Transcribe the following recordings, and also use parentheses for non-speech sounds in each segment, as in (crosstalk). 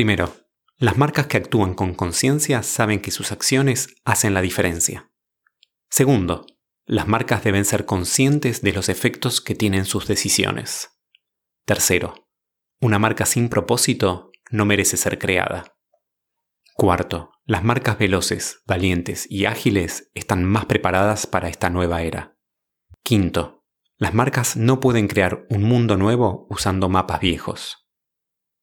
Primero, las marcas que actúan con conciencia saben que sus acciones hacen la diferencia. Segundo, las marcas deben ser conscientes de los efectos que tienen sus decisiones. Tercero, una marca sin propósito no merece ser creada. Cuarto, las marcas veloces, valientes y ágiles están más preparadas para esta nueva era. Quinto, las marcas no pueden crear un mundo nuevo usando mapas viejos.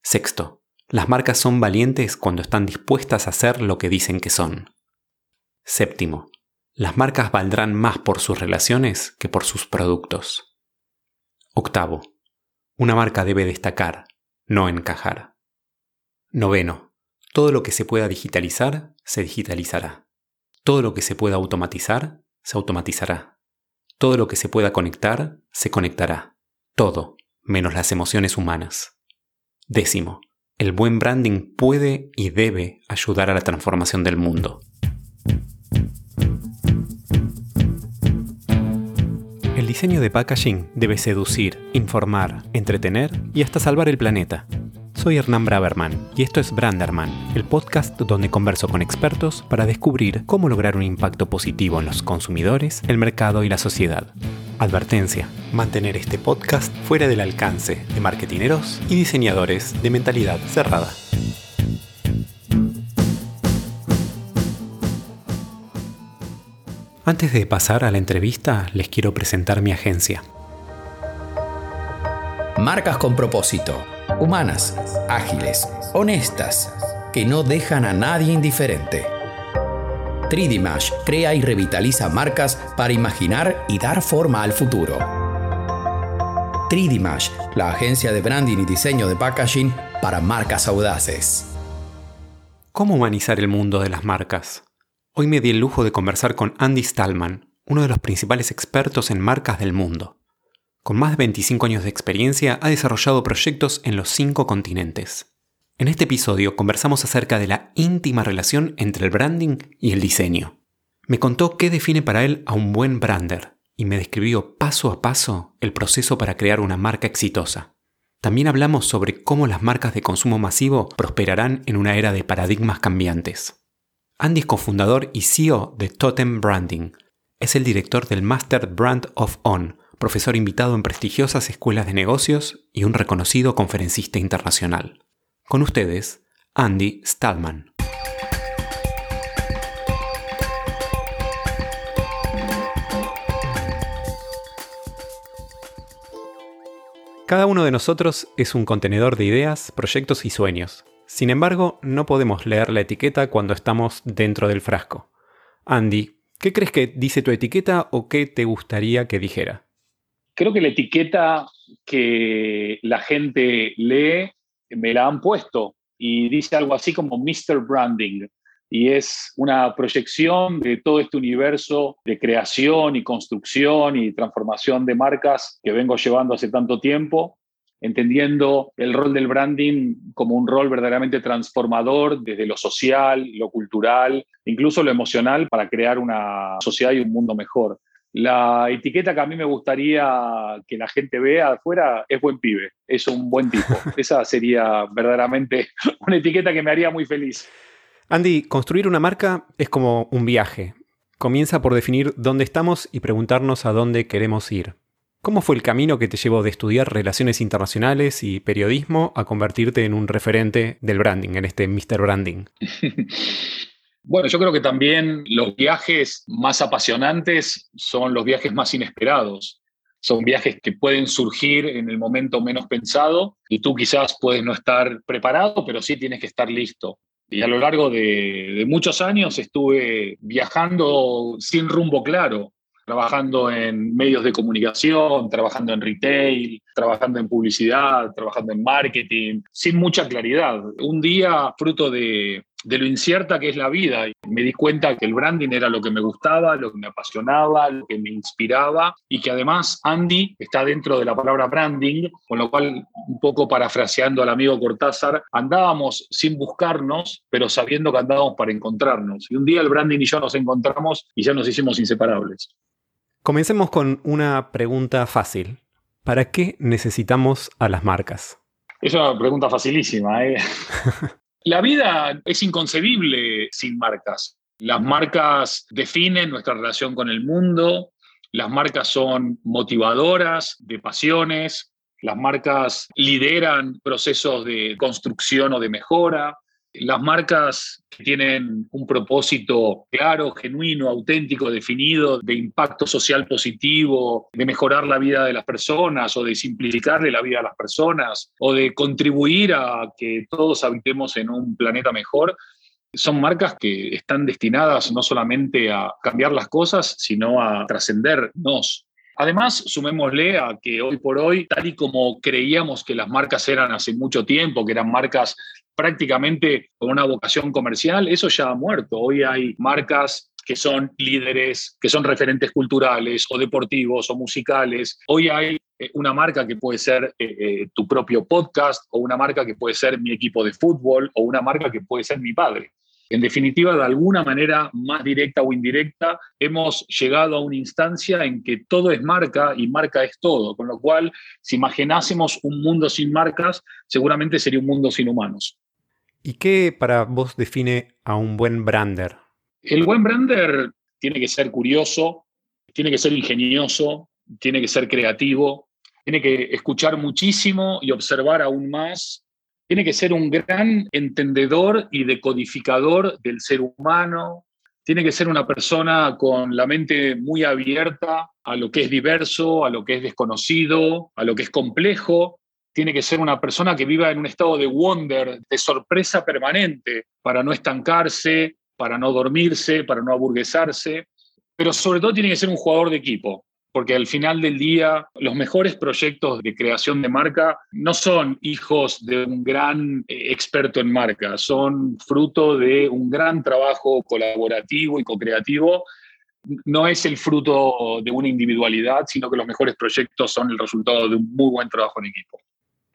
Sexto, las marcas son valientes cuando están dispuestas a hacer lo que dicen que son. Séptimo, las marcas valdrán más por sus relaciones que por sus productos. Octavo, una marca debe destacar, no encajar. Noveno, todo lo que se pueda digitalizar, se digitalizará. Todo lo que se pueda automatizar, se automatizará. Todo lo que se pueda conectar, se conectará. Todo, menos las emociones humanas. Décimo, el buen branding puede y debe ayudar a la transformación del mundo. El diseño de packaging debe seducir, informar, entretener y hasta salvar el planeta. Soy Hernán Braverman y esto es Branderman, el podcast donde converso con expertos para descubrir cómo lograr un impacto positivo en los consumidores, el mercado y la sociedad. Advertencia, mantener este podcast fuera del alcance de marketineros y diseñadores de mentalidad cerrada. Antes de pasar a la entrevista, les quiero presentar mi agencia. Marcas con propósito humanas, ágiles, honestas, que no dejan a nadie indiferente. 3D crea y revitaliza marcas para imaginar y dar forma al futuro. 3D la agencia de branding y diseño de packaging para marcas audaces. ¿Cómo humanizar el mundo de las marcas? Hoy me di el lujo de conversar con Andy Stallman, uno de los principales expertos en marcas del mundo. Con más de 25 años de experiencia, ha desarrollado proyectos en los cinco continentes. En este episodio conversamos acerca de la íntima relación entre el branding y el diseño. Me contó qué define para él a un buen brander y me describió paso a paso el proceso para crear una marca exitosa. También hablamos sobre cómo las marcas de consumo masivo prosperarán en una era de paradigmas cambiantes. Andy es cofundador y CEO de Totem Branding. Es el director del Master Brand of On, profesor invitado en prestigiosas escuelas de negocios y un reconocido conferencista internacional. Con ustedes, Andy Stallman. Cada uno de nosotros es un contenedor de ideas, proyectos y sueños. Sin embargo, no podemos leer la etiqueta cuando estamos dentro del frasco. Andy, ¿qué crees que dice tu etiqueta o qué te gustaría que dijera? creo que la etiqueta que la gente lee me la han puesto y dice algo así como Mr. Branding. Y es una proyección de todo este universo de creación y construcción y transformación de marcas que vengo llevando hace tanto tiempo, entendiendo el rol del branding como un rol verdaderamente transformador desde lo social, lo cultural, incluso lo emocional para crear una sociedad y un mundo mejor. La etiqueta que a mí me gustaría que la gente vea afuera es buen pibe, es un buen tipo. (laughs) Esa sería verdaderamente una etiqueta que me haría muy feliz. Andy, construir una marca es como un viaje. Comienza por definir dónde estamos y preguntarnos a dónde queremos ir. ¿Cómo fue el camino que te llevó de estudiar relaciones internacionales y periodismo a convertirte en un referente del branding, en este Mr. Branding? (laughs) Bueno, yo creo que también los viajes más apasionantes son los viajes más inesperados. Son viajes que pueden surgir en el momento menos pensado y tú quizás puedes no estar preparado, pero sí tienes que estar listo. Y a lo largo de, de muchos años estuve viajando sin rumbo claro, trabajando en medios de comunicación, trabajando en retail, trabajando en publicidad, trabajando en marketing, sin mucha claridad. Un día, fruto de, de lo incierta que es la vida. Me di cuenta que el branding era lo que me gustaba, lo que me apasionaba, lo que me inspiraba y que además Andy está dentro de la palabra branding, con lo cual, un poco parafraseando al amigo Cortázar, andábamos sin buscarnos, pero sabiendo que andábamos para encontrarnos. Y un día el branding y yo nos encontramos y ya nos hicimos inseparables. Comencemos con una pregunta fácil. ¿Para qué necesitamos a las marcas? Es una pregunta facilísima. ¿eh? (laughs) La vida es inconcebible sin marcas. Las marcas definen nuestra relación con el mundo, las marcas son motivadoras de pasiones, las marcas lideran procesos de construcción o de mejora, las marcas tienen un propósito claro, genuino, auténtico, definido, de impacto social positivo, de mejorar la vida de las personas o de simplificarle la vida a las personas o de contribuir a que todos habitemos en un planeta mejor, son marcas que están destinadas no solamente a cambiar las cosas, sino a trascendernos. Además, sumémosle a que hoy por hoy, tal y como creíamos que las marcas eran hace mucho tiempo, que eran marcas prácticamente con una vocación comercial, eso ya ha muerto. Hoy hay marcas que son líderes, que son referentes culturales o deportivos o musicales. Hoy hay eh, una marca que puede ser eh, eh, tu propio podcast o una marca que puede ser mi equipo de fútbol o una marca que puede ser mi padre. En definitiva, de alguna manera más directa o indirecta, hemos llegado a una instancia en que todo es marca y marca es todo, con lo cual, si imaginásemos un mundo sin marcas, seguramente sería un mundo sin humanos. ¿Y qué para vos define a un buen brander? El buen brander tiene que ser curioso, tiene que ser ingenioso, tiene que ser creativo, tiene que escuchar muchísimo y observar aún más, tiene que ser un gran entendedor y decodificador del ser humano, tiene que ser una persona con la mente muy abierta a lo que es diverso, a lo que es desconocido, a lo que es complejo, tiene que ser una persona que viva en un estado de wonder, de sorpresa permanente, para no estancarse, para no dormirse, para no aburguesarse, pero sobre todo tiene que ser un jugador de equipo, porque al final del día los mejores proyectos de creación de marca no son hijos de un gran eh, experto en marca, son fruto de un gran trabajo colaborativo y co-creativo. No es el fruto de una individualidad, sino que los mejores proyectos son el resultado de un muy buen trabajo en equipo.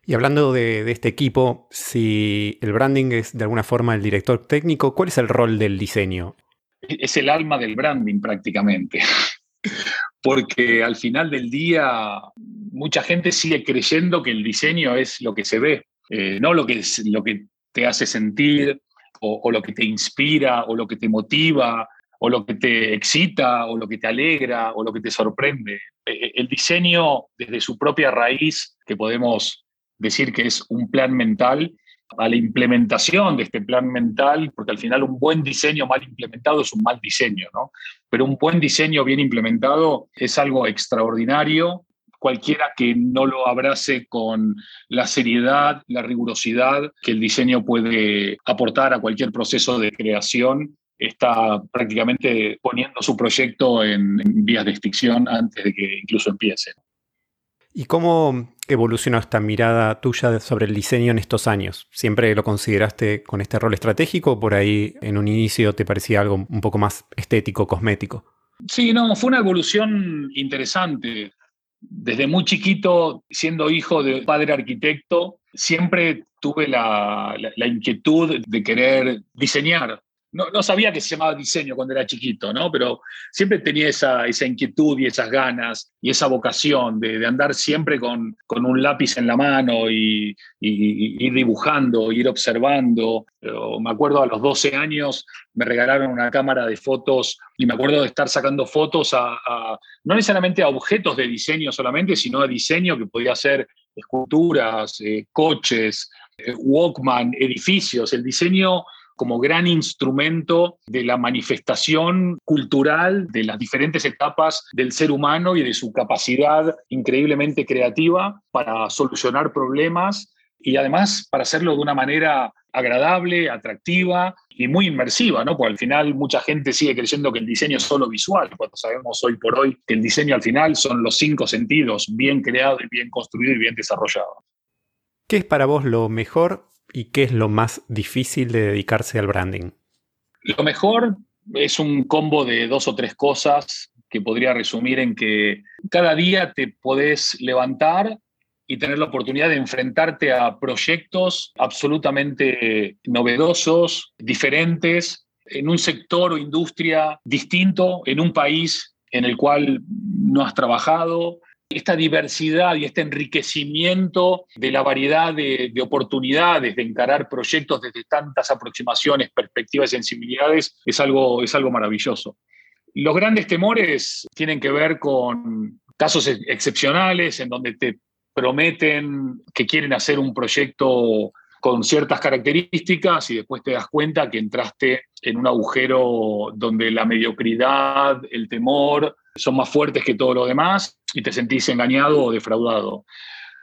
Y hablando de, este equipo, si el branding es de alguna forma el director técnico, ¿cuál es el rol del diseño? Es el alma del branding prácticamente. Porque al final del día mucha gente sigue creyendo que el diseño es lo que se ve, eh, no lo que, lo que te hace sentir o, lo que te inspira o lo que te motiva o lo que te excita o lo que te alegra o lo que te sorprende. Eh, el diseño desde su propia raíz, que podemos decir que es un plan mental, a la implementación de este plan mental, porque al final un buen diseño mal implementado es un mal diseño, ¿no? Pero un buen diseño bien implementado es algo extraordinario. Cualquiera que no lo abrace con la seriedad, la rigurosidad que el diseño puede aportar a cualquier proceso de creación, está prácticamente poniendo su proyecto en, en vías de extinción antes de que incluso empiece. ¿Y cómo evolucionó esta mirada tuya sobre el diseño en estos años? ¿Siempre lo consideraste con este rol estratégico o por ahí en un inicio te parecía algo un poco más estético, cosmético? Sí, no, fue una evolución interesante. Desde muy chiquito, siendo hijo de padre arquitecto, siempre tuve la, la inquietud de querer diseñar no, sabía que se llamaba diseño cuando era chiquito, ¿no? Pero siempre tenía esa, esa inquietud y esas ganas y esa vocación de, andar siempre con, con, un lápiz en la mano y, ir dibujando, ir observando. me acuerdo a los 12 años me regalaron una cámara de fotos y me acuerdo de estar sacando fotos a, no necesariamente a objetos de diseño solamente, sino a diseño que podía ser esculturas, eh, coches, eh, Walkman, edificios. El diseño como gran instrumento de la manifestación cultural de las diferentes etapas del ser humano y de su capacidad increíblemente creativa para solucionar problemas y además para hacerlo de una manera agradable, atractiva y muy inmersiva, ¿no? Porque al final mucha gente sigue creyendo que el diseño es solo visual, cuando sabemos hoy por hoy que el diseño al final son los cinco sentidos bien creados y bien construidos y bien desarrollados. ¿Qué es para vos lo mejor ¿Y qué es lo más difícil de dedicarse al branding? Lo mejor es un combo de dos o tres cosas que podría resumir en que cada día te podés levantar y tener la oportunidad de enfrentarte a proyectos absolutamente novedosos, diferentes, en un sector o industria distinto, en un país en el cual no has trabajado, esta diversidad y este enriquecimiento de la variedad de, oportunidades de encarar proyectos desde tantas aproximaciones, perspectivas y sensibilidades es algo, es algo maravilloso. Los grandes temores tienen que ver con casos excepcionales en donde te prometen que quieren hacer un proyecto con ciertas características y después te das cuenta que entraste en un agujero donde la mediocridad, el temor son más fuertes que todo lo demás y te sentís engañado o defraudado.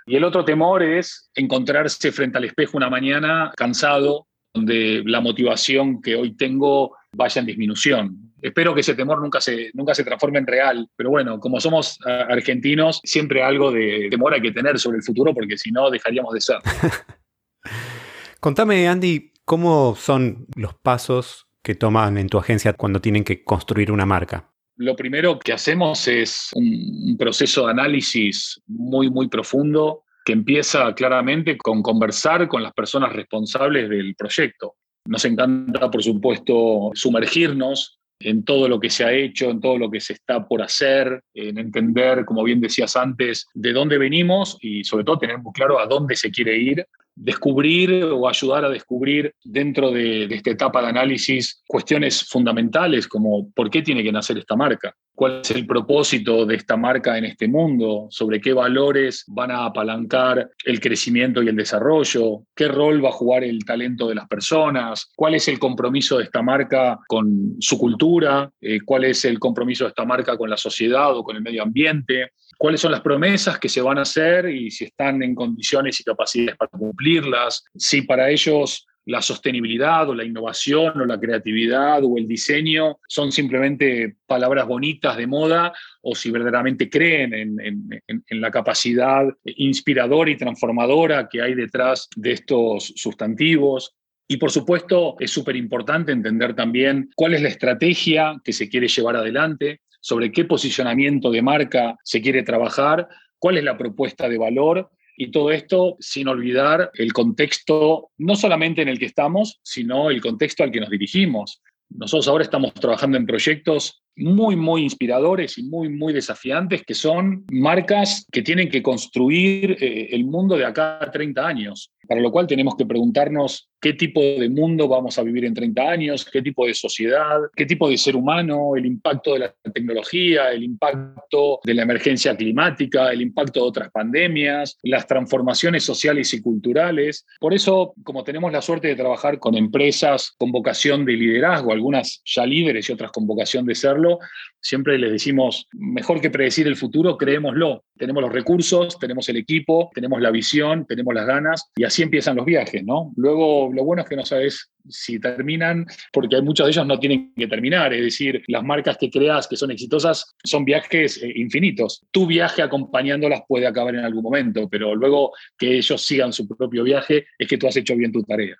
Y el otro temor es encontrarse frente al espejo una mañana cansado, donde la motivación que hoy tengo vaya en disminución. Espero que ese temor nunca se, nunca se transforme en real, pero bueno, como somos argentinos, siempre algo de temor hay que tener sobre el futuro porque si no dejaríamos de ser. (laughs) Contame, Andy, ¿cómo son los pasos que toman en tu agencia cuando tienen que construir una marca? Lo primero que hacemos es un, proceso de análisis muy, muy profundo que empieza claramente con conversar con las personas responsables del proyecto. Nos encanta, por supuesto, sumergirnos en todo lo que se ha hecho, en todo lo que se está por hacer, en entender, como bien decías antes, de dónde venimos y sobre todo tener muy claro a dónde se quiere ir descubrir o ayudar a descubrir dentro de, esta etapa de análisis cuestiones fundamentales como por qué tiene que nacer esta marca, cuál es el propósito de esta marca en este mundo, sobre qué valores van a apalancar el crecimiento y el desarrollo, qué rol va a jugar el talento de las personas, cuál es el compromiso de esta marca con su cultura, eh, cuál es el compromiso de esta marca con la sociedad o con el medio ambiente cuáles son las promesas que se van a hacer y si están en condiciones y capacidades para cumplirlas, si para ellos la sostenibilidad o la innovación o la creatividad o el diseño son simplemente palabras bonitas de moda o si verdaderamente creen en, la capacidad inspiradora y transformadora que hay detrás de estos sustantivos. Y por supuesto es súper importante entender también cuál es la estrategia que se quiere llevar adelante, sobre qué posicionamiento de marca se quiere trabajar, cuál es la propuesta de valor y todo esto sin olvidar el contexto, no solamente en el que estamos, sino el contexto al que nos dirigimos. Nosotros ahora estamos trabajando en proyectos muy, muy inspiradores y muy, muy desafiantes, que son marcas que tienen que construir eh, el mundo de acá a 30 años, para lo cual tenemos que preguntarnos qué tipo de mundo vamos a vivir en 30 años, qué tipo de sociedad, qué tipo de ser humano, el impacto de la tecnología, el impacto de la emergencia climática, el impacto de otras pandemias, las transformaciones sociales y culturales. Por eso, como tenemos la suerte de trabajar con empresas con vocación de liderazgo, algunas ya líderes y otras con vocación de serlo, siempre les decimos, mejor que predecir el futuro, creémoslo. Tenemos los recursos, tenemos el equipo, tenemos la visión, tenemos las ganas y así empiezan los viajes, ¿no? Luego, lo bueno es que no sabes si terminan, porque muchos de ellos no tienen que terminar, es decir, las marcas que creas que son exitosas son viajes eh, infinitos. Tu viaje acompañándolas puede acabar en algún momento, pero luego que ellos sigan su propio viaje es que tú has hecho bien tu tarea.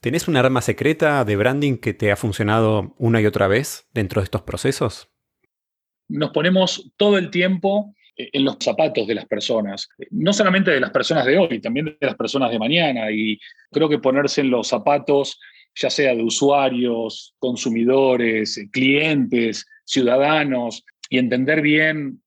¿Tenés un arma secreta de branding que te ha funcionado una y otra vez dentro de estos procesos? Nos ponemos todo el tiempo en los zapatos de las personas, no solamente de las personas de hoy, también de las personas de mañana. Y creo que ponerse en los zapatos, ya sea de usuarios, consumidores, clientes, ciudadanos, y entender bien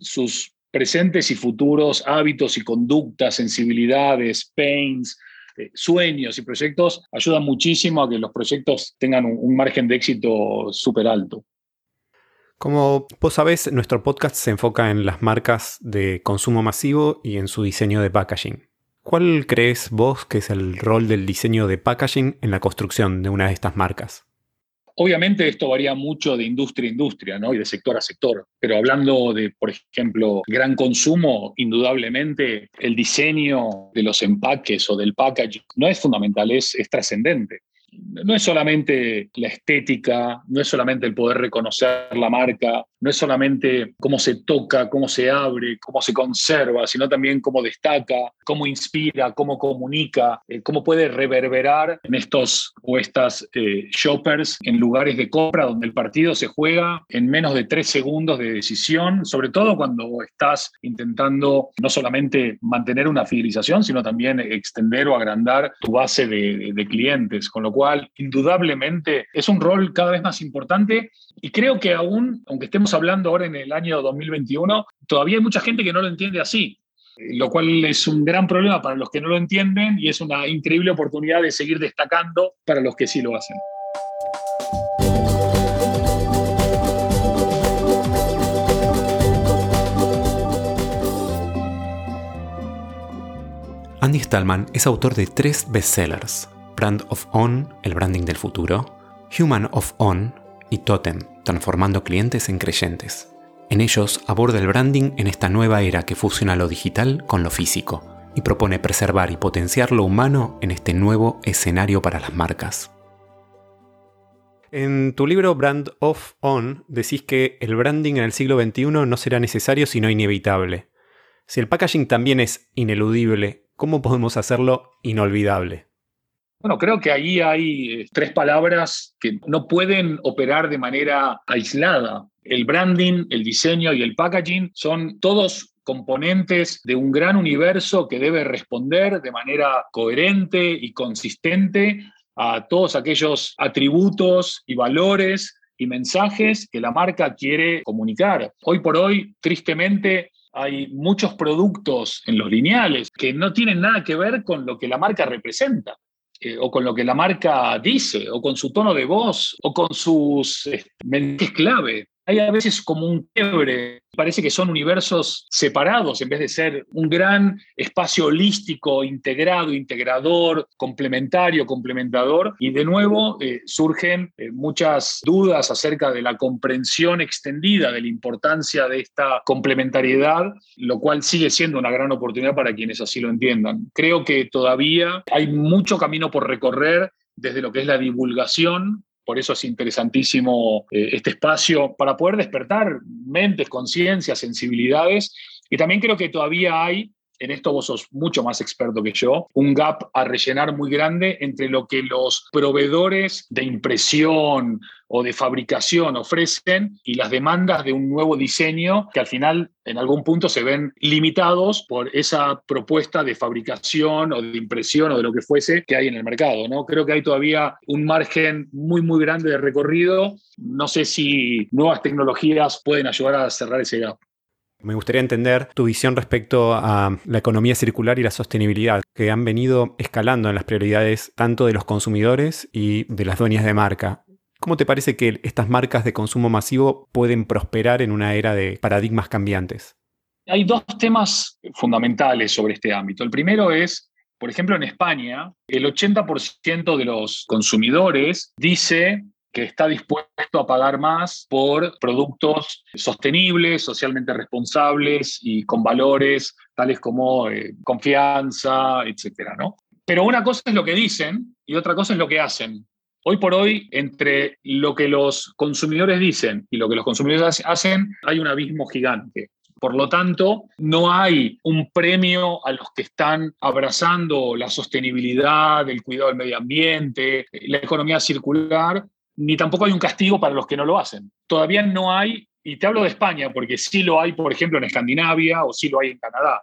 sus presentes y futuros hábitos y conductas, sensibilidades, pains, eh, sueños y proyectos ayudan muchísimo a que los proyectos tengan un, margen de éxito súper alto. Como vos sabés, nuestro podcast se enfoca en las marcas de consumo masivo y en su diseño de packaging. ¿Cuál crees vos que es el rol del diseño de packaging en la construcción de una de estas marcas? Obviamente esto varía mucho de industria a industria ¿no? y de sector a sector, pero hablando de, por ejemplo, gran consumo, indudablemente el diseño de los empaques o del packaging no es fundamental, es, es trascendente no es solamente la estética, no es solamente el poder reconocer la marca, no es solamente cómo se toca, cómo se abre, cómo se conserva, sino también cómo destaca, cómo inspira, cómo comunica, eh, cómo puede reverberar en estos o estas eh, shoppers en lugares de compra donde el partido se juega en menos de tres segundos de decisión, sobre todo cuando estás intentando no solamente mantener una fidelización, sino también extender o agrandar tu base de, de clientes, con lo cual cual indudablemente es un rol cada vez más importante y creo que aún, aunque estemos hablando ahora en el año 2021, todavía hay mucha gente que no lo entiende así lo cual es un gran problema para los que no lo entienden y es una increíble oportunidad de seguir destacando para los que sí lo hacen. Andy Stallman es autor de tres bestsellers: Brand of On, el branding del futuro, Human of On y Totem, transformando clientes en creyentes. En ellos aborda el branding en esta nueva era que fusiona lo digital con lo físico y propone preservar y potenciar lo humano en este nuevo escenario para las marcas. En tu libro Brand of On decís que el branding en el siglo XXI no será necesario sino inevitable. Si el packaging también es ineludible, ¿cómo podemos hacerlo inolvidable? Bueno, creo que ahí hay eh, tres palabras que no pueden operar de manera aislada. El branding, el diseño y el packaging son todos componentes de un gran universo que debe responder de manera coherente y consistente a todos aquellos atributos y valores y mensajes que la marca quiere comunicar. Hoy por hoy, tristemente, hay muchos productos en los lineales que no tienen nada que ver con lo que la marca representa. Eh, o con lo que la marca dice, o con su tono de voz, o con sus este, mensajes clave hay a veces como un quiebre. Parece que son universos separados en vez de ser un gran espacio holístico, integrado, integrador, complementario, complementador. Y de nuevo eh, surgen eh, muchas dudas acerca de la comprensión extendida de la importancia de esta complementariedad, lo cual sigue siendo una gran oportunidad para quienes así lo entiendan. Creo que todavía hay mucho camino por recorrer desde lo que es la divulgación por eso es interesantísimo eh, este espacio para poder despertar mentes, conciencias, sensibilidades. Y también creo que todavía hay en esto vos sos mucho más experto que yo, un gap a rellenar muy grande entre lo que los proveedores de impresión o de fabricación ofrecen y las demandas de un nuevo diseño que al final en algún punto se ven limitados por esa propuesta de fabricación o de impresión o de lo que fuese que hay en el mercado. ¿no? Creo que hay todavía un margen muy, muy grande de recorrido. No sé si nuevas tecnologías pueden ayudar a cerrar ese gap. Me gustaría entender tu visión respecto a la economía circular y la sostenibilidad, que han venido escalando en las prioridades tanto de los consumidores y de las dueñas de marca. ¿Cómo te parece que estas marcas de consumo masivo pueden prosperar en una era de paradigmas cambiantes? Hay dos temas fundamentales sobre este ámbito. El primero es, por ejemplo, en España, el 80% de los consumidores dice que está dispuesto a pagar más por productos sostenibles, socialmente responsables y con valores tales como eh, confianza, etcétera, ¿no? Pero una cosa es lo que dicen y otra cosa es lo que hacen. Hoy por hoy, entre lo que los consumidores dicen y lo que los consumidores hacen, hay un abismo gigante. Por lo tanto, no hay un premio a los que están abrazando la sostenibilidad, el cuidado del medio ambiente, la economía circular, ni tampoco hay un castigo para los que no lo hacen. Todavía no hay, y te hablo de España, porque sí lo hay, por ejemplo, en Escandinavia o sí lo hay en Canadá.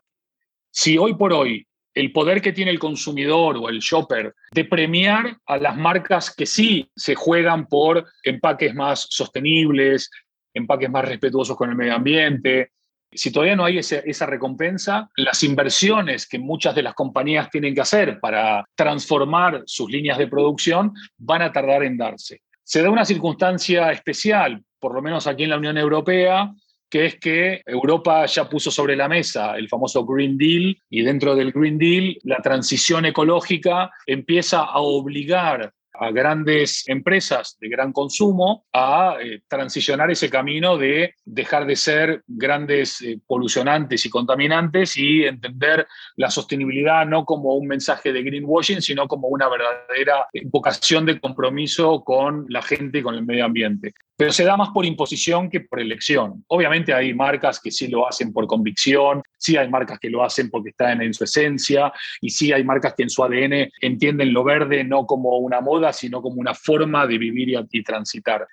Si hoy por hoy el poder que tiene el consumidor o el shopper de premiar a las marcas que sí se juegan por empaques más sostenibles, empaques más respetuosos con el medio ambiente, si todavía no hay esa recompensa, las inversiones que muchas de las compañías tienen que hacer para transformar sus líneas de producción van a tardar en darse. Se da una circunstancia especial, por lo menos aquí en la Unión Europea, que es que Europa ya puso sobre la mesa el famoso Green Deal y dentro del Green Deal la transición ecológica empieza a obligar a grandes empresas de gran consumo a eh, transicionar ese camino de dejar de ser grandes eh, polucionantes y contaminantes y entender la sostenibilidad no como un mensaje de greenwashing, sino como una verdadera vocación de compromiso con la gente y con el medio ambiente pero se da más por imposición que por elección. Obviamente hay marcas que sí lo hacen por convicción, sí hay marcas que lo hacen porque están en su esencia y sí hay marcas que en su ADN entienden lo verde no como una moda, sino como una forma de vivir y, y transitar.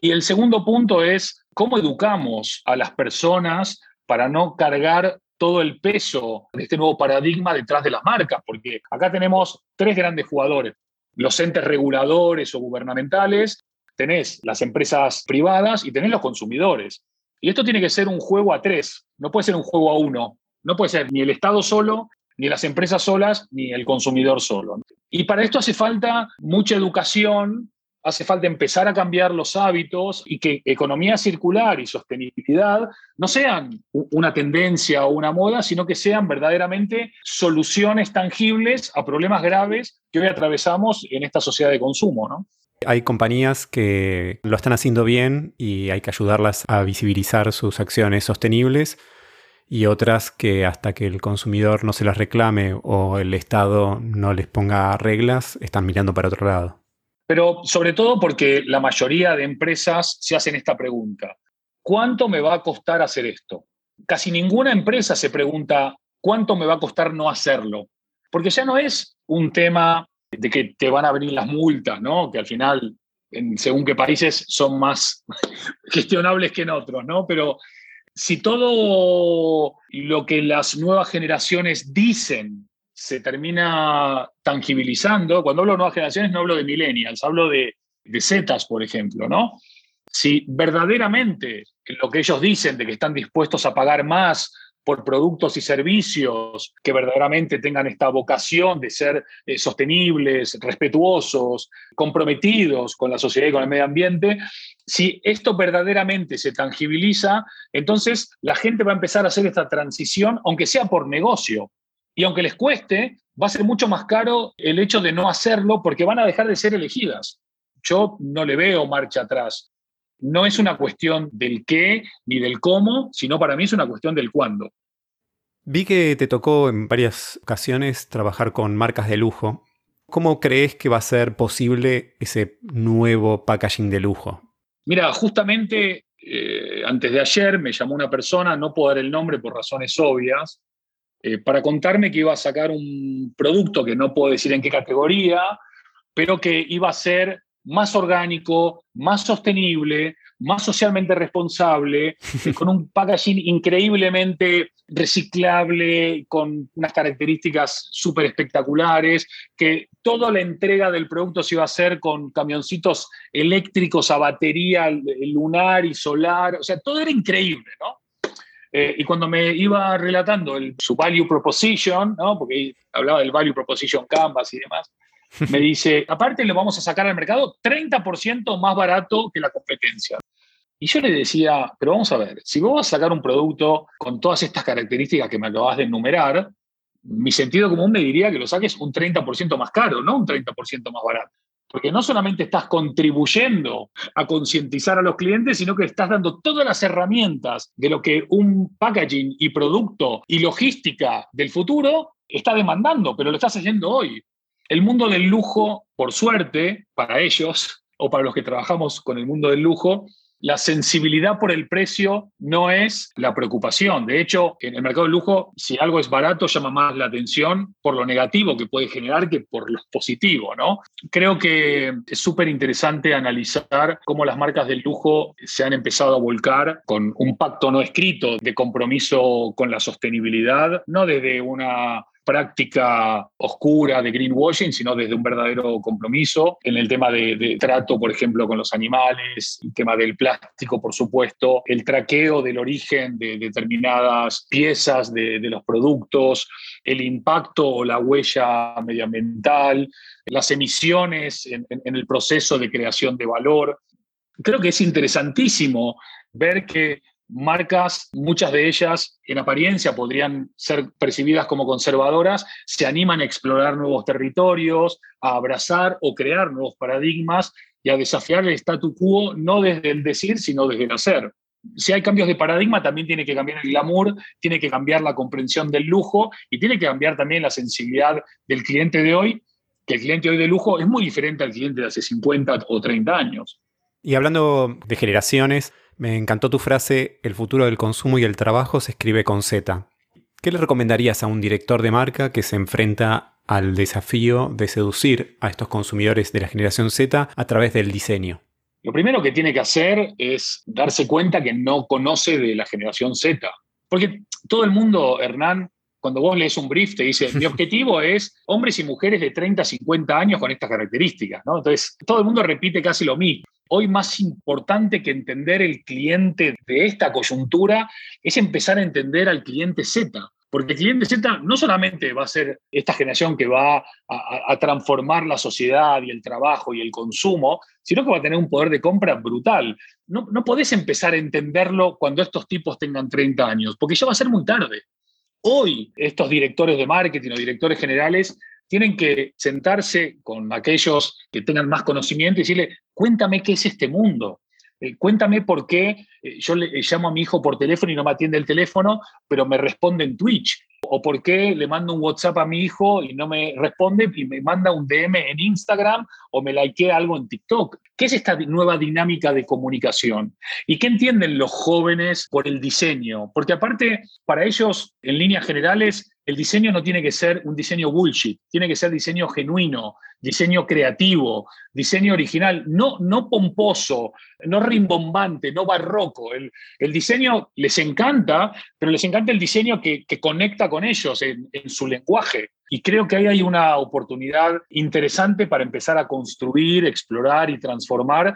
Y el segundo punto es cómo educamos a las personas para no cargar todo el peso de este nuevo paradigma detrás de las marcas, porque acá tenemos tres grandes jugadores. los entes reguladores o gubernamentales, tenés las empresas privadas y tenés los consumidores. Y esto tiene que ser un juego a tres, no puede ser un juego a uno. No puede ser ni el Estado solo, ni las empresas solas, ni el consumidor solo. Y para esto hace falta mucha educación, hace falta empezar a cambiar los hábitos y que economía circular y sostenibilidad no sean una tendencia o una moda, sino que sean verdaderamente soluciones tangibles a problemas graves que hoy atravesamos en esta sociedad de consumo. ¿no? Hay compañías que lo están haciendo bien y hay que ayudarlas a visibilizar sus acciones sostenibles y otras que hasta que el consumidor no se las reclame o el Estado no les ponga reglas, están mirando para otro lado. Pero sobre todo porque la mayoría de empresas se hacen esta pregunta. ¿Cuánto me va a costar hacer esto? Casi ninguna empresa se pregunta cuánto me va a costar no hacerlo. Porque ya no es un tema de que te van a venir las multas, ¿no? Que al final, según qué países, son más (laughs) gestionables que en otros, ¿no? Pero si todo lo que las nuevas generaciones dicen se termina tangibilizando, cuando hablo de nuevas generaciones no hablo de millennials, hablo de, de Zetas, por ejemplo, ¿no? Si verdaderamente lo que ellos dicen de que están dispuestos a pagar más por productos y servicios que verdaderamente tengan esta vocación de ser eh, sostenibles, respetuosos, comprometidos con la sociedad y con el medio ambiente, si esto verdaderamente se tangibiliza, entonces la gente va a empezar a hacer esta transición, aunque sea por negocio. Y aunque les cueste, va a ser mucho más caro el hecho de no hacerlo porque van a dejar de ser elegidas. Yo no le veo marcha atrás no es una cuestión del qué ni del cómo, sino para mí es una cuestión del cuándo. Vi que te tocó en varias ocasiones trabajar con marcas de lujo. ¿Cómo crees que va a ser posible ese nuevo packaging de lujo? Mira, justamente eh, antes de ayer me llamó una persona, no puedo dar el nombre por razones obvias, eh, para contarme que iba a sacar un producto que no puedo decir en qué categoría, pero que iba a ser más orgánico, más sostenible, más socialmente responsable, (laughs) con un packaging increíblemente reciclable, con unas características súper espectaculares, que toda la entrega del producto se iba a hacer con camioncitos eléctricos a batería lunar y solar, o sea, todo era increíble, ¿no? Eh, y cuando me iba relatando el, su value proposition, ¿no? porque hablaba del value proposition canvas y demás, me dice, aparte le vamos a sacar al mercado 30% más barato que la competencia. Y yo le decía, pero vamos a ver, si vos vas a sacar un producto con todas estas características que me acabas de enumerar, mi sentido común me diría que lo saques un 30% más caro, no un 30% más barato. Porque no solamente estás contribuyendo a concientizar a los clientes, sino que estás dando todas las herramientas de lo que un packaging y producto y logística del futuro está demandando, pero lo estás haciendo hoy. El mundo del lujo, por suerte, para ellos, o para los que trabajamos con el mundo del lujo, la sensibilidad por el precio no es la preocupación. De hecho, en el mercado del lujo, si algo es barato, llama más la atención por lo negativo que puede generar que por lo positivo, ¿no? Creo que es súper interesante analizar cómo las marcas del lujo se han empezado a volcar con un pacto no escrito de compromiso con la sostenibilidad, no desde una práctica oscura de greenwashing, sino desde un verdadero compromiso en el tema de, trato, por ejemplo, con los animales, el tema del plástico, por supuesto, el traqueo del origen de determinadas piezas de, los productos, el impacto o la huella medioambiental, las emisiones en el proceso de creación de valor. Creo que es interesantísimo ver que marcas, muchas de ellas en apariencia podrían ser percibidas como conservadoras, se animan a explorar nuevos territorios, a abrazar o crear nuevos paradigmas y a desafiar el statu quo no desde el decir, sino desde el hacer. Si hay cambios de paradigma, también tiene que cambiar el glamour, tiene que cambiar la comprensión del lujo y tiene que cambiar también la sensibilidad del cliente de hoy, que el cliente hoy de lujo es muy diferente al cliente de hace 50 o 30 años. Y hablando de generaciones, me encantó tu frase, el futuro del consumo y el trabajo se escribe con Z. ¿Qué le recomendarías a un director de marca que se enfrenta al desafío de seducir a estos consumidores de la generación Z a través del diseño? Lo primero que tiene que hacer es darse cuenta que no conoce de la generación Z. Porque todo el mundo, Hernán, cuando vos lees un brief, te dice, mi objetivo (laughs) es hombres y mujeres de 30 50 años con estas características, ¿no? Entonces, todo el mundo repite casi lo mismo. Hoy más importante que entender el cliente de esta coyuntura es empezar a entender al cliente Z. Porque el cliente Z no solamente va a ser esta generación que va a, transformar la sociedad y el trabajo y el consumo, sino que va a tener un poder de compra brutal. No, no podés empezar a entenderlo cuando estos tipos tengan 30 años, porque ya va a ser muy tarde. Hoy estos directores de marketing o directores generales tienen que sentarse con aquellos que tengan más conocimiento y decirle, cuéntame qué es este mundo, eh, cuéntame por qué eh, yo le llamo a mi hijo por teléfono y no me atiende el teléfono, pero me responde en Twitch. O por qué le mando un WhatsApp a mi hijo y no me responde y me manda un DM en Instagram o me likea algo en TikTok. ¿Qué es esta nueva dinámica de comunicación? ¿Y qué entienden los jóvenes por el diseño? Porque aparte, para ellos, en líneas generales, el diseño no tiene que ser un diseño bullshit, tiene que ser diseño genuino, diseño creativo, diseño original, no, no pomposo, no rimbombante, no barroco. El, diseño les encanta, pero les encanta el diseño que, conecta con ellos en, en, su lenguaje. Y creo que ahí hay una oportunidad interesante para empezar a construir, explorar y transformar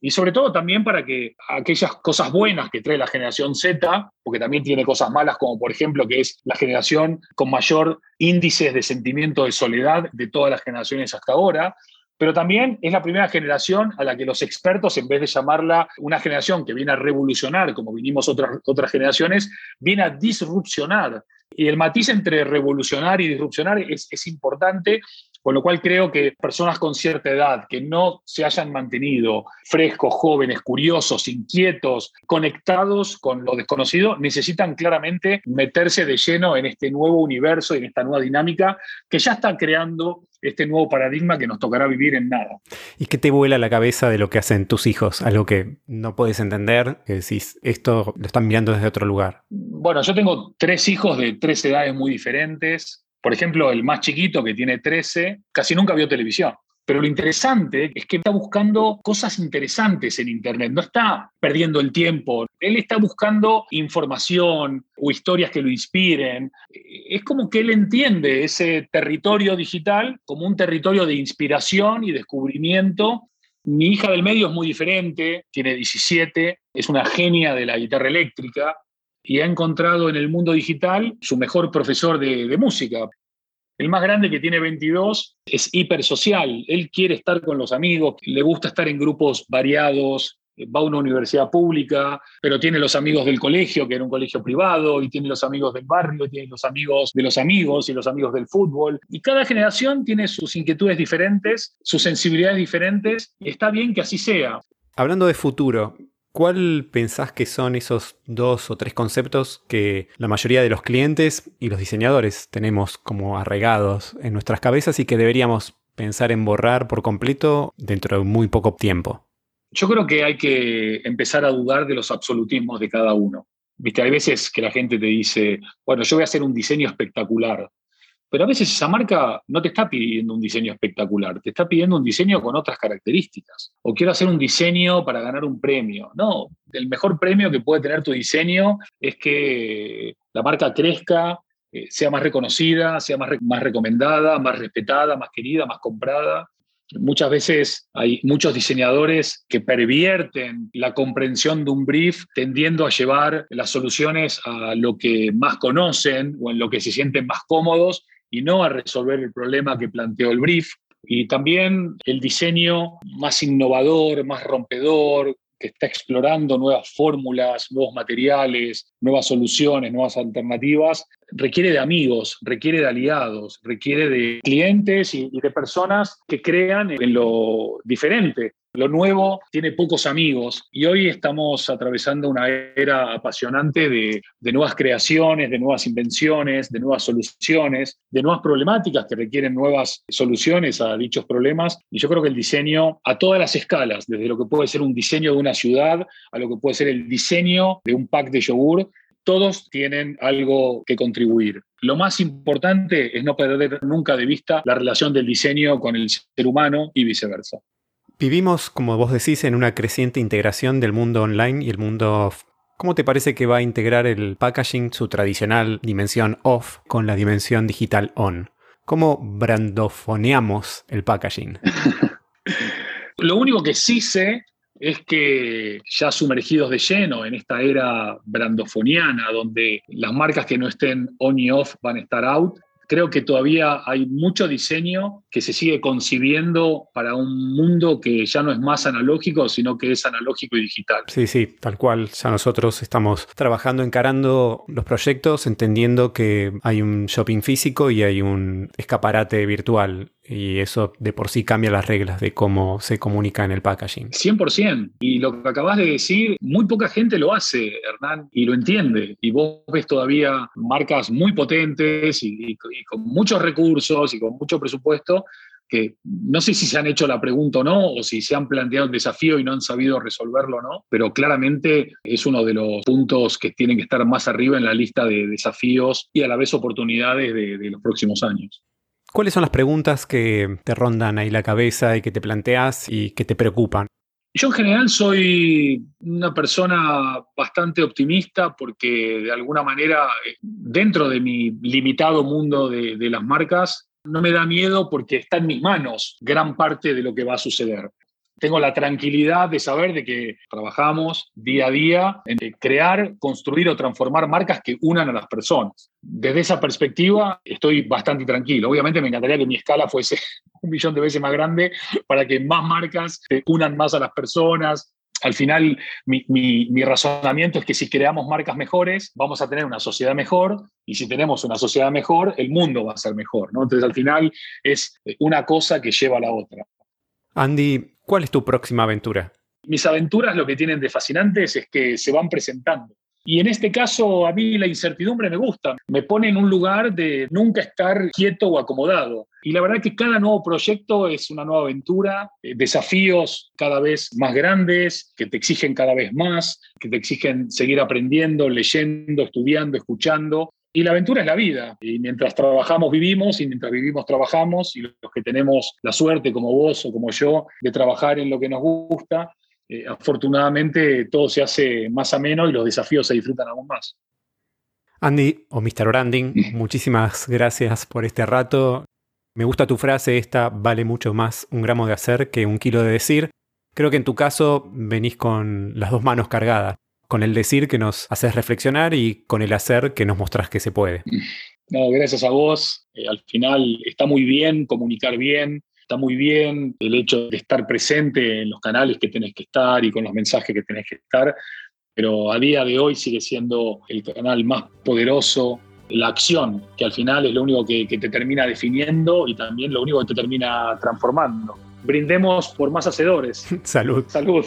y sobre todo también para que aquellas cosas buenas que trae la generación Z, porque también tiene cosas malas, como por ejemplo que es la generación con mayor índice de sentimiento de soledad de todas las generaciones hasta ahora, pero también es la primera generación a la que los expertos, en vez de llamarla una generación que viene a revolucionar, como vinimos otras, otras generaciones, viene a disrupcionar. Y el matiz entre revolucionar y disrupcionar es, es importante con lo cual creo que personas con cierta edad que no se hayan mantenido frescos, jóvenes, curiosos, inquietos, conectados con lo desconocido, necesitan claramente meterse de lleno en este nuevo universo y en esta nueva dinámica que ya está creando este nuevo paradigma que nos tocará vivir en nada. ¿Y qué te vuela la cabeza de lo que hacen tus hijos? Algo que no puedes entender, que decís, esto lo están mirando desde otro lugar. Bueno, yo tengo tres hijos de tres edades muy diferentes. Por ejemplo, el más chiquito, que tiene 13, casi nunca vio televisión. Pero lo interesante es que está buscando cosas interesantes en Internet, no está perdiendo el tiempo, él está buscando información o historias que lo inspiren. Es como que él entiende ese territorio digital como un territorio de inspiración y descubrimiento. Mi hija del medio es muy diferente, tiene 17, es una genia de la guitarra eléctrica, y ha encontrado en el mundo digital su mejor profesor de, música. El más grande que tiene 22 es hipersocial. Él quiere estar con los amigos, le gusta estar en grupos variados, va a una universidad pública, pero tiene los amigos del colegio, que era un colegio privado, y tiene los amigos del barrio, tiene los amigos de los amigos y los amigos del fútbol. Y cada generación tiene sus inquietudes diferentes, sus sensibilidades diferentes, y está bien que así sea. Hablando de futuro, ¿Cuál pensás que son esos dos o tres conceptos que la mayoría de los clientes y los diseñadores tenemos como arraigados en nuestras cabezas y que deberíamos pensar en borrar por completo dentro de muy poco tiempo? Yo creo que hay que empezar a dudar de los absolutismos de cada uno. Viste, hay veces que la gente te dice, bueno, yo voy a hacer un diseño espectacular. Pero a veces esa marca no te está pidiendo un diseño espectacular, te está pidiendo un diseño con otras características. O quiero hacer un diseño para ganar un premio. No, el mejor premio que puede tener tu diseño es que la marca crezca, eh, sea más reconocida, sea más, más recomendada, más respetada, más querida, más comprada. Muchas veces hay muchos diseñadores que pervierten la comprensión de un brief tendiendo a llevar las soluciones a lo que más conocen o en lo que se sienten más cómodos y no a resolver el problema que planteó el brief. Y también el diseño más innovador, más rompedor, que está explorando nuevas fórmulas, nuevos materiales, nuevas soluciones, nuevas alternativas, requiere de amigos, requiere de aliados, requiere de clientes y, de personas que crean en lo diferente. Lo nuevo tiene pocos amigos y hoy estamos atravesando una era apasionante de, nuevas creaciones, de nuevas invenciones, de nuevas soluciones, de nuevas problemáticas que requieren nuevas soluciones a dichos problemas. Y yo creo que el diseño a todas las escalas, desde lo que puede ser un diseño de una ciudad a lo que puede ser el diseño de un pack de yogur, todos tienen algo que contribuir. Lo más importante es no perder nunca de vista la relación del diseño con el ser humano y viceversa. Vivimos, como vos decís, en una creciente integración del mundo online y el mundo ¿Cómo te parece que va a integrar el packaging su tradicional dimensión off con la dimensión digital on? ¿Cómo brandofoneamos el packaging? (laughs) Lo único que sí sé es que ya sumergidos de lleno en esta era brandofoniana, donde las marcas que no estén on y off van a estar out, creo que todavía hay mucho diseño que se sigue concibiendo para un mundo que ya no es más analógico, sino que es analógico y digital. Sí, sí, tal cual. Ya nosotros estamos trabajando, encarando los proyectos, entendiendo que hay un shopping físico y hay un escaparate virtual y eso de por sí cambia las reglas de cómo se comunica en el packaging. 100%. Y lo que acabas de decir, muy poca gente lo hace, Hernán, y lo entiende. Y vos ves todavía marcas muy potentes y, con muchos recursos y con mucho presupuesto que no sé si se han hecho la pregunta o no, o si se han planteado el desafío y no han sabido resolverlo o no, pero claramente es uno de los puntos que tienen que estar más arriba en la lista de desafíos y a la vez oportunidades de, de los próximos años. ¿Cuáles son las preguntas que te rondan ahí la cabeza y que te planteas y que te preocupan? Yo en general soy una persona bastante optimista porque de alguna manera dentro de mi limitado mundo de, de, las marcas no me da miedo porque está en mis manos gran parte de lo que va a suceder tengo la tranquilidad de saber de que trabajamos día a día en crear, construir o transformar marcas que unan a las personas. Desde esa perspectiva estoy bastante tranquilo. Obviamente me encantaría que mi escala fuese (laughs) un millón de veces más grande para que más marcas unan más a las personas, al final mi, mi, razonamiento es que si creamos marcas mejores, vamos a tener una sociedad mejor, y si tenemos una sociedad mejor, el mundo va a ser mejor. Entonces al final es una cosa que lleva a la otra. Andy, ¿cuál es tu próxima aventura? Mis aventuras lo que tienen de fascinantes es que se van presentando. Y en este caso a mí la incertidumbre me gusta, me pone en un lugar de nunca estar quieto o acomodado. Y la verdad que cada nuevo proyecto es una nueva aventura, eh, desafíos cada vez más grandes, que te exigen cada vez más, que te exigen seguir aprendiendo, leyendo, estudiando, escuchando. Y la aventura es la vida. Y mientras trabajamos, vivimos, y mientras vivimos, trabajamos. Y los que tenemos la suerte, como vos o como yo, de trabajar en lo que nos gusta, eh, afortunadamente todo se hace más ameno y los desafíos se disfrutan aún más. Andy o Mr. Branding, (laughs) muchísimas gracias por este rato. Me gusta tu frase, esta vale mucho más un gramo de hacer que un kilo de decir. Creo que en tu caso venís con las dos manos cargadas con el decir que nos haces reflexionar y con el hacer que nos mostrás que se puede. No, gracias a vos. Eh, al final está muy bien comunicar bien, está muy bien el hecho de estar presente en los canales que tenés que estar y con los mensajes que tenés que estar, pero a día de hoy sigue siendo el canal más poderoso, la acción, que al final es lo único que, que te termina definiendo y también lo único que te termina transformando. Brindemos por más hacedores. (laughs) Salud. Salud.